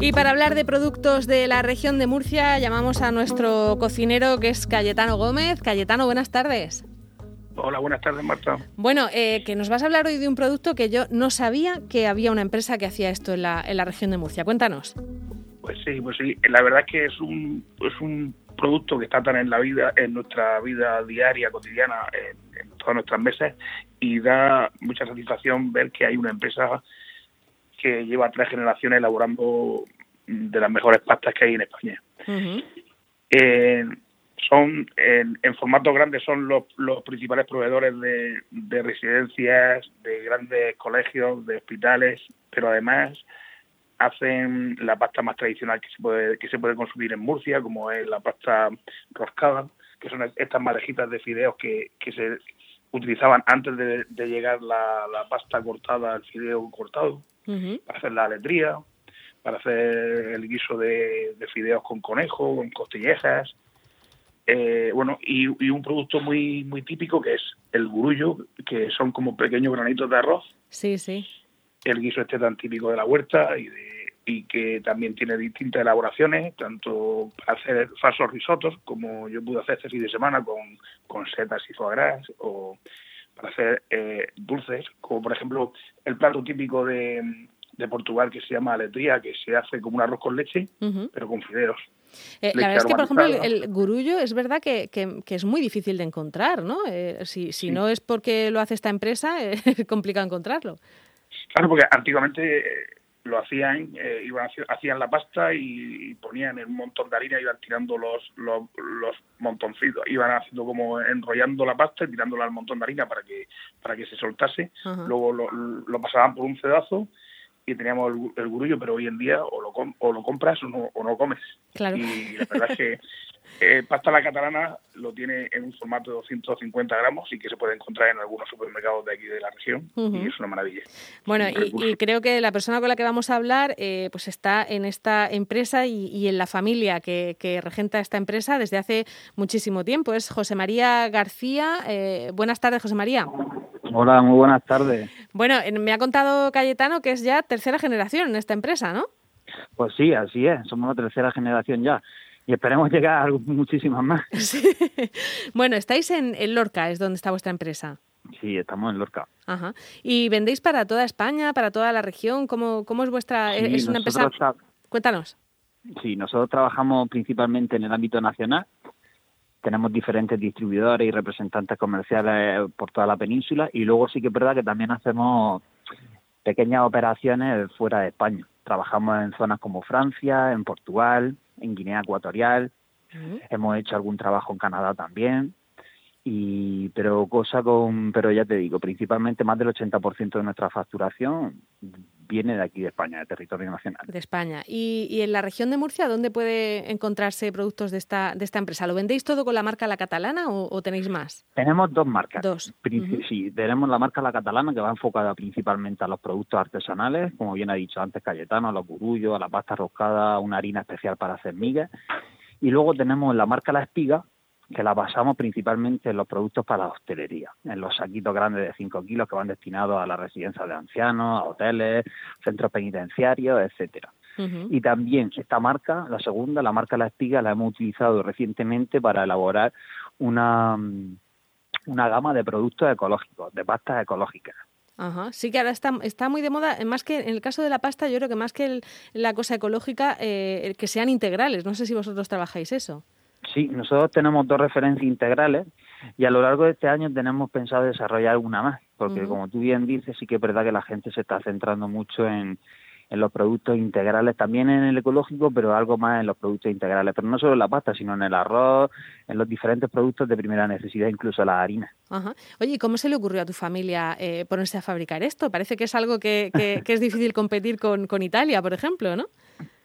Y para hablar de productos de la región de Murcia, llamamos a nuestro cocinero que es Cayetano Gómez. Cayetano, buenas tardes. Hola, buenas tardes, Marta. Bueno, eh, que nos vas a hablar hoy de un producto que yo no sabía que había una empresa que hacía esto en la, en la región de Murcia. Cuéntanos. Pues sí, pues sí. La verdad es que es un, es un producto que está tan en la vida, en nuestra vida diaria, cotidiana, en, en todas nuestras mesas, y da mucha satisfacción ver que hay una empresa que lleva tres generaciones elaborando de las mejores pastas que hay en España. eh, son en, en, formato grande son los, los principales proveedores de, de, residencias, de grandes colegios, de hospitales, pero además hacen la pasta más tradicional que se puede que se puede consumir en Murcia, como es la pasta roscada, que son estas madejitas de fideos que, que se utilizaban antes de, de llegar la, la, pasta cortada, el fideo cortado, uh -huh. para hacer la aletría, para hacer el guiso de, de fideos con conejo, con costillejas, eh, bueno, y, y, un producto muy muy típico que es el gurullo, que son como pequeños granitos de arroz. Sí, sí. El guiso este tan típico de la huerta y, de, y que también tiene distintas elaboraciones, tanto para hacer falsos risotos, como yo pude hacer este fin de semana con, con setas y foie gras, o para hacer eh, dulces, como por ejemplo el plato típico de, de Portugal que se llama aletría, que se hace como un arroz con leche, uh -huh. pero con fideos. Eh, la verdad es que, por ejemplo, el, el gurullo es verdad que, que, que, es muy difícil de encontrar, ¿no? Eh, si, si sí. no es porque lo hace esta empresa, eh, es complicado encontrarlo. Claro, porque antiguamente lo hacían, eh, iban hacían la pasta y, y, ponían en un montón de harina, iban tirando los, los, los montoncitos, iban haciendo como enrollando la pasta y tirándola al montón de harina para que para que se soltase, uh -huh. luego lo, lo pasaban por un cedazo y teníamos el, el, gurullo, pero hoy en día o lo, o lo compras o no, o no comes. Claro. Y la verdad es que eh, pasta la catalana lo tiene en un formato de 250 gramos y que se puede encontrar en algunos supermercados de aquí de la región uh -huh. y es una maravilla. Bueno, y, y, creo que la persona con la que vamos a hablar eh, pues está en esta empresa y, y en la familia que, que, regenta esta empresa desde hace muchísimo tiempo. Es José María García. Eh, buenas tardes, José María. Hola, muy buenas tardes. Bueno, me ha contado Cayetano que es ya tercera generación en esta empresa, ¿no? Pues sí, así es, somos la tercera generación ya. Y esperemos llegar a muchísimas más. Sí. Bueno, estáis en, en, Lorca, es donde está vuestra empresa. Sí, estamos en Lorca. Ajá. ¿Y vendéis para toda España, para toda la región? ¿Cómo, cómo es vuestra...? Sí, ¿Es una empresa...? Cuéntanos. Sí, nosotros trabajamos principalmente en el ámbito nacional. Tenemos diferentes distribuidores y representantes comerciales por toda la península y luego sí que es verdad que también hacemos pequeñas operaciones fuera de España. Trabajamos en zonas como Francia, en Portugal, en Guinea Ecuatorial. Uh -huh. Hemos hecho algún trabajo en Canadá también. Y, pero cosa con, pero ya te digo, principalmente más del 80% de nuestra facturación viene de aquí de España, de territorio nacional. De España. ¿Y, y en la región de Murcia dónde puede encontrarse productos de esta, de esta empresa? ¿Lo vendéis todo con la marca La Catalana o, o tenéis más? Tenemos dos marcas. Dos. Princi uh -huh. Sí, tenemos la marca La Catalana que va enfocada principalmente a los productos artesanales, como bien ha dicho antes Cayetano, a los gurullos, a la pasta roscada, una harina especial para hacer migas. Y luego tenemos la marca La Espiga, que la basamos principalmente en los productos para la hostelería, en los saquitos grandes de 5 kilos que van destinados a la residencia de ancianos, a hoteles, centros penitenciarios, etcétera. Uh -huh. Y también esta marca, la segunda, la marca La Espiga, la hemos utilizado recientemente para elaborar una, una gama de productos ecológicos, de pastas ecológicas. Ajá. Sí que ahora está, está muy de moda, más que en el caso de la pasta, yo creo que más que el, la cosa ecológica, eh, que sean integrales. No sé si vosotros trabajáis eso. Sí, nosotros tenemos dos referencias integrales y a lo largo de este año tenemos pensado desarrollar una más, porque uh -huh. como tú bien dices, sí que es verdad que la gente se está centrando mucho en, en los productos integrales, también en el ecológico, pero algo más en los productos integrales, pero no solo en la pasta, sino en el arroz, en los diferentes productos de primera necesidad, incluso la harina. Ajá. Oye, ¿y cómo se le ocurrió a tu familia eh, ponerse a fabricar esto? Parece que es algo que, que, que es difícil competir con, con Italia, por ejemplo, ¿no?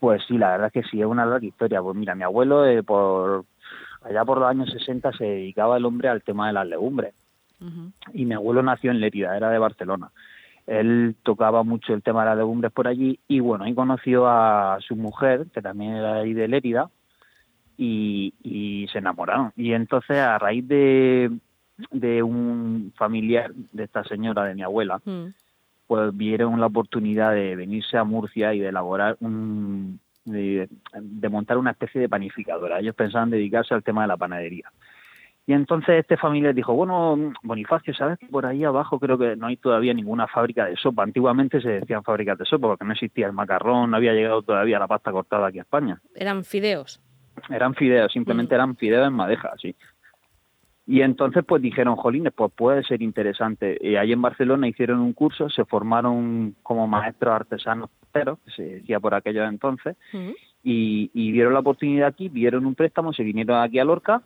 Pues sí, la verdad es que sí, es una larga historia. Pues mira, mi abuelo, eh, por allá por los años 60, se dedicaba el hombre al tema de las legumbres. Uh -huh. Y mi abuelo nació en Lérida, era de Barcelona. Él tocaba mucho el tema de las legumbres por allí y bueno, ahí conoció a su mujer, que también era ahí de Lérida, y, y se enamoraron. Y entonces a raíz de, de un familiar de esta señora, de mi abuela, uh -huh pues vieron la oportunidad de venirse a Murcia y de elaborar un, de, montar una especie de panificadora. Ellos pensaban dedicarse al tema de la panadería. Y entonces este familia dijo, bueno, Bonifacio, ¿sabes que por ahí abajo creo que no hay todavía ninguna fábrica de sopa? Antiguamente se decían fábricas de sopa porque no existía el macarrón, no había llegado todavía la pasta cortada aquí a España. Eran fideos. Eran fideos, simplemente mm. eran fideos en madeja, sí. Y entonces pues dijeron, jolines, pues puede ser interesante. Y ahí en Barcelona hicieron un curso, se formaron como maestros artesanos, pero que se decía por aquellos entonces, mm. y, y vieron la oportunidad aquí, vieron un préstamo, se vinieron aquí a Lorca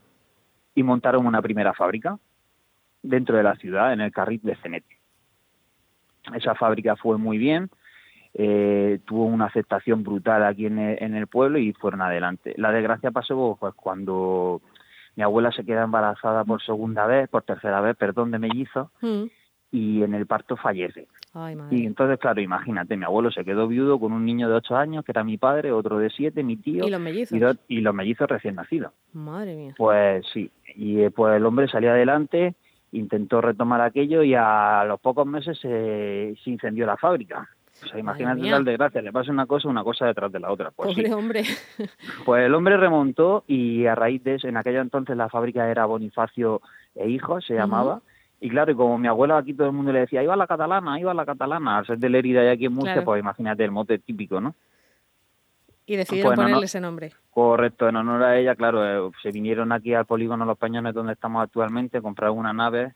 y montaron una primera fábrica dentro de la ciudad, en el carril de Cenete. Esa fábrica fue muy bien, eh, tuvo una aceptación brutal aquí en el, pueblo y fueron adelante. La desgracia pasó pues cuando mi abuela se queda embarazada por segunda vez, por tercera vez, perdón, de mellizo, mm. y en el parto fallece. y entonces, claro, imagínate, mi abuelo se quedó viudo con un niño de ocho años, que era mi padre, otro de siete, mi tío. ¿Y los mellizos? Y, los mellizos recién nacidos. Madre mía. Pues sí, y eh, pues el hombre salió adelante, intentó retomar aquello y a los pocos meses se, incendió la fábrica. O sea, imagínate tal desgracia, le pasa una cosa, una cosa detrás de la otra. Pues Pobre hombre. Pues el hombre remontó y a raíz de eso, en aquello entonces la fábrica era Bonifacio e Hijos, se llamaba. Y claro, y como mi abuela aquí todo el mundo le decía, iba la catalana, iba la catalana, al ser de Lerida y aquí en Murcia, pues imagínate el mote típico, ¿no? Y decidieron pues ponerle ese nombre. Correcto, en honor a ella, claro, eh, se vinieron aquí al polígono Los Peñones donde estamos actualmente, compraron una nave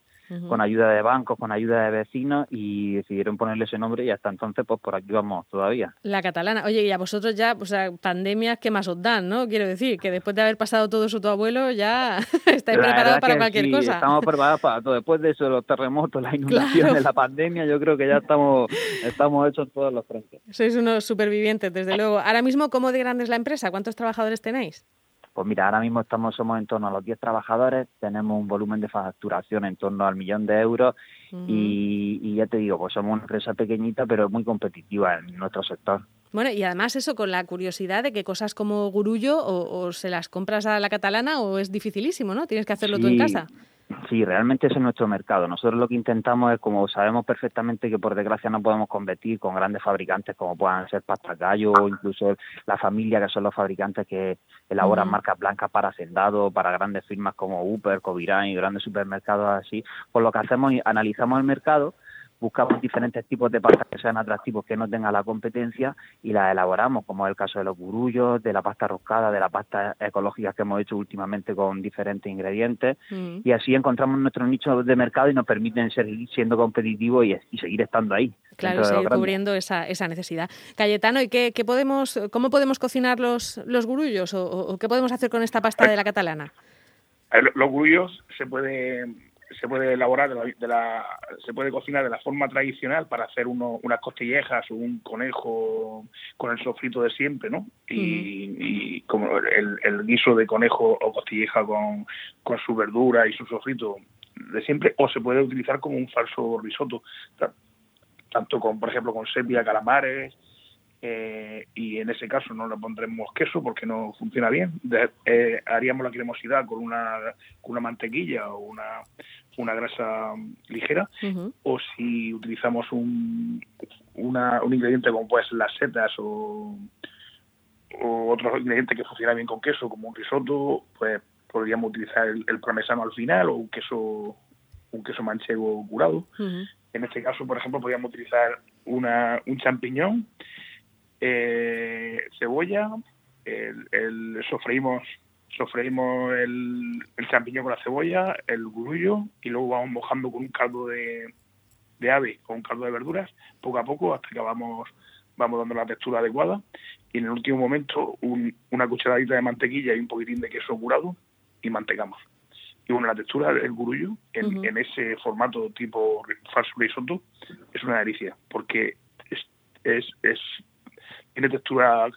con ayuda de bancos, con ayuda de vecinos y decidieron ponerle ese nombre y hasta entonces pues por aquí vamos todavía. La catalana. Oye, y a vosotros ya, o sea, pandemias, ¿qué más os dan, no? Quiero decir, que después de haber pasado todo eso tu abuelo ya estáis preparados para cualquier sí, cosa. estamos preparados para todo. Después de eso, los terremotos, la inundación de la pandemia, yo creo que ya estamos, estamos hechos todos los frentes. Sois unos supervivientes, desde luego. Ahora mismo, ¿cómo de grande es la empresa? ¿Cuántos trabajadores tenéis? Pues mira, ahora mismo estamos somos en torno a los 10 trabajadores, tenemos un volumen de facturación en torno al millón de euros y, ya te digo, pues somos una empresa pequeñita pero muy competitiva en nuestro sector. Bueno, y además eso con la curiosidad de que cosas como gurullo o, se las compras a la catalana o es dificilísimo, ¿no? Tienes que hacerlo tú en casa. Sí, realmente ese es nuestro mercado. Nosotros lo que intentamos es, como sabemos perfectamente que por desgracia no podemos competir con grandes fabricantes como puedan ser Pasta Gallo o incluso la familia que son los fabricantes que elaboran marcas blancas para hacendado, para grandes firmas como Uber, Covirán y grandes supermercados así, pues lo que hacemos es analizamos el mercado buscamos diferentes tipos de pastas que sean atractivos, que no tengan la competencia y las elaboramos, como es el caso de los gurullos, de la pasta roscada, de la pasta ecológica que hemos hecho últimamente con diferentes ingredientes mm. y así encontramos nuestro nicho de mercado y nos permiten seguir siendo competitivos y, seguir estando ahí. Claro, seguir cubriendo esa, esa necesidad. Cayetano, ¿y qué, podemos, cómo podemos cocinar los, los gurullos o, qué podemos hacer con esta pasta de la catalana? Los gurullos se puede se puede elaborar de la, se puede cocinar de la forma tradicional para hacer uno, unas costillejas o un conejo con el sofrito de siempre, ¿no? Y, como el, guiso de conejo o costilleja con, con su verdura y su sofrito de siempre, o se puede utilizar como un falso risotto, tanto con, por ejemplo, con sepia, calamares, eh, y en ese caso no le pondremos queso porque no funciona bien. Eh, haríamos la cremosidad con una, con una mantequilla o una, una grasa ligera, o si utilizamos un, una, un ingrediente como pues las setas o, o otros ingredientes que funcionan bien con queso, como un risotto, pues podríamos utilizar el, el parmesano al final o un queso un queso manchego curado. En este caso, por ejemplo, podríamos utilizar una, un champiñón eh, cebolla, el, el sofreímos sofreímos el, el, champiñón con la cebolla, el gurullo y luego vamos mojando con un caldo de, de ave o un caldo de verduras poco a poco hasta que vamos, vamos dando la textura adecuada y en el último momento una cucharadita de mantequilla y un poquitín de queso curado y mantecamos. Y bueno, la textura del gurullo en, en ese formato tipo falso risotto es una delicia porque es, es, es tiene textura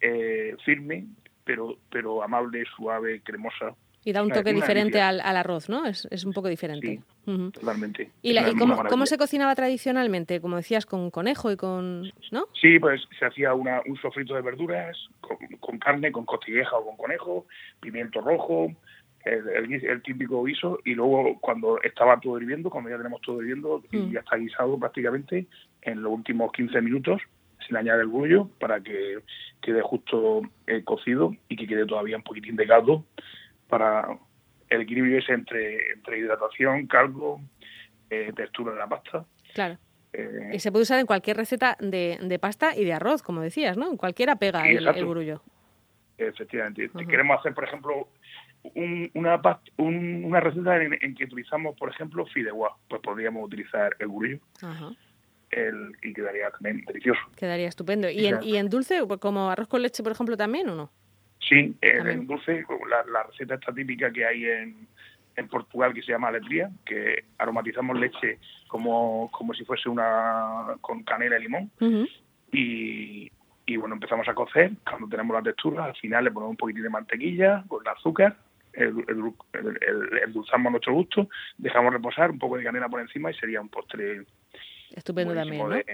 eh, firme, pero, pero amable, suave, cremosa. Y da un toque diferente al, arroz, ¿no? Es, es un poco diferente. Sí, totalmente. ¿Y, cómo, se cocinaba tradicionalmente? Como decías, con conejo y con... ¿no? Sí, pues se hacía una, un sofrito de verduras con, carne, con costilleja o con conejo, pimiento rojo, el, el, típico guiso, y luego cuando estaba todo hirviendo, cuando ya tenemos todo hirviendo, y mm. ya está guisado prácticamente, en los últimos 15 minutos se le añade el bullo para que quede justo eh, cocido y que quede todavía un poquitín de caldo para el equilibrio ese entre, entre hidratación, caldo, eh, textura de la pasta. Claro. Eh, y se puede usar en cualquier receta de, de, pasta y de arroz, como decías, ¿no? En cualquiera pega el, el, burullo. Efectivamente. Queremos hacer, por ejemplo, una, una receta en, que utilizamos, por ejemplo, fideuá. Pues podríamos utilizar el burullo. El, y quedaría también delicioso. Quedaría estupendo. ¿Y, en, ¿Y en dulce, como arroz con leche, por ejemplo, también o no? Sí, en, dulce, la, la receta está típica que hay en, en Portugal que se llama alegría, que aromatizamos leche como, como si fuese una con canela y limón. y, y bueno, empezamos a cocer. Cuando tenemos la textura, al final le ponemos un poquitín de mantequilla con el azúcar, endulzamos a nuestro gusto, dejamos reposar un poco de canela por encima y sería un postre Estupendo también. ¿no? De,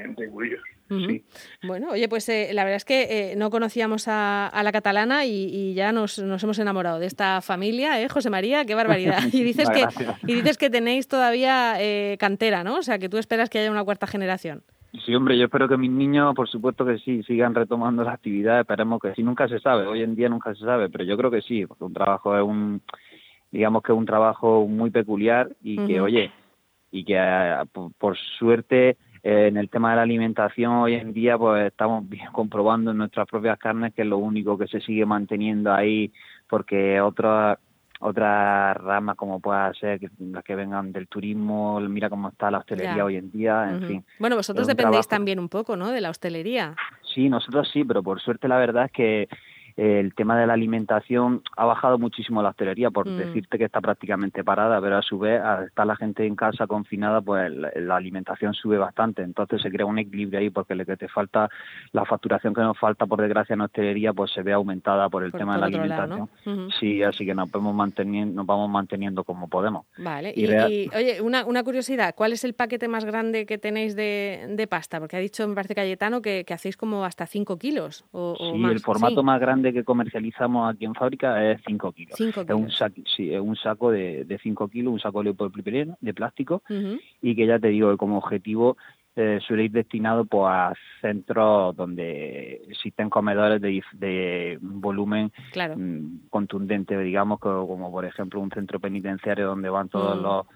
sí. Bueno, oye, pues eh, la verdad es que eh, no conocíamos a, la catalana y, ya nos, nos, hemos enamorado de esta familia, ¿eh, José María? ¡Qué barbaridad! Y dices, que, y dices que tenéis todavía eh, cantera, ¿no? O sea, que tú esperas que haya una cuarta generación. Sí, hombre, yo espero que mis niños, por supuesto que sí, sigan retomando la actividad, esperemos que sí, nunca se sabe, hoy en día nunca se sabe, pero yo creo que sí, porque un trabajo es un, digamos que es un trabajo muy peculiar y que, oye, y que por, suerte eh, en el tema de la alimentación hoy en día pues estamos bien comprobando en nuestras propias carnes que es lo único que se sigue manteniendo ahí porque otras otras ramas como pueda ser las que vengan del turismo, mira cómo está la hostelería hoy en día, en fin. Bueno, vosotros dependéis también un poco, ¿no? De la hostelería. Sí, nosotros sí, pero por suerte la verdad es que el tema de la alimentación ha bajado muchísimo la hostelería, por mm. decirte que está prácticamente parada, pero a su vez, al estar la gente en casa confinada, pues la, alimentación sube bastante. Entonces se crea un equilibrio ahí porque lo que te falta, la facturación que nos falta, por desgracia, en hostelería, pues se ve aumentada por el tema de la alimentación. Sí, así que nos vamos, manteniendo, nos vamos manteniendo como podemos. Vale, y, oye, una, una, curiosidad, ¿cuál es el paquete más grande que tenéis de, de pasta? Porque ha dicho, me parece Cayetano, que, que hacéis como hasta 5 kilos o, sí, el formato más grande que comercializamos aquí en fábrica es 5 kilos. Es un, saco, sí, es un saco de 5 kilos, un saco de polipropileno, de plástico, y que ya te digo, como objetivo eh, suele ir destinado pues, a centros donde existen comedores de, de volumen mm, contundente, digamos, como, por ejemplo un centro penitenciario donde van todos mm. los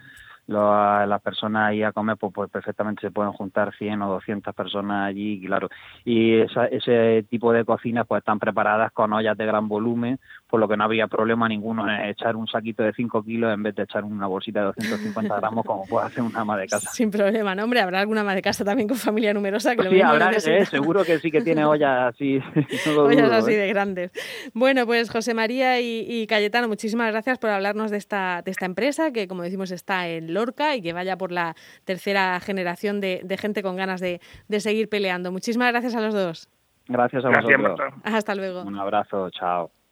las personas ahí a comer, pues, pues, perfectamente se pueden juntar 100 o 200 personas allí, claro. Y ese tipo de cocinas pues están preparadas con ollas de gran volumen, por lo que no habría problema ninguno en echar un saquito de 5 kilos en vez de echar una bolsita de 250 gramos como puede hacer una ama de casa. Sin problema, ¿no? Hombre, habrá alguna ama de casa también con familia numerosa que lo Sí, habrá, eh, seguro que sí que tiene ollas así. ollas así ¿eh? de grandes. Bueno, pues José María y, Cayetano, muchísimas gracias por hablarnos de esta, de esta empresa que, como decimos, está en Lorca y que vaya por la tercera generación de, gente con ganas de, seguir peleando. Muchísimas gracias a los dos. Gracias a vosotros. Hasta luego. Un abrazo, chao.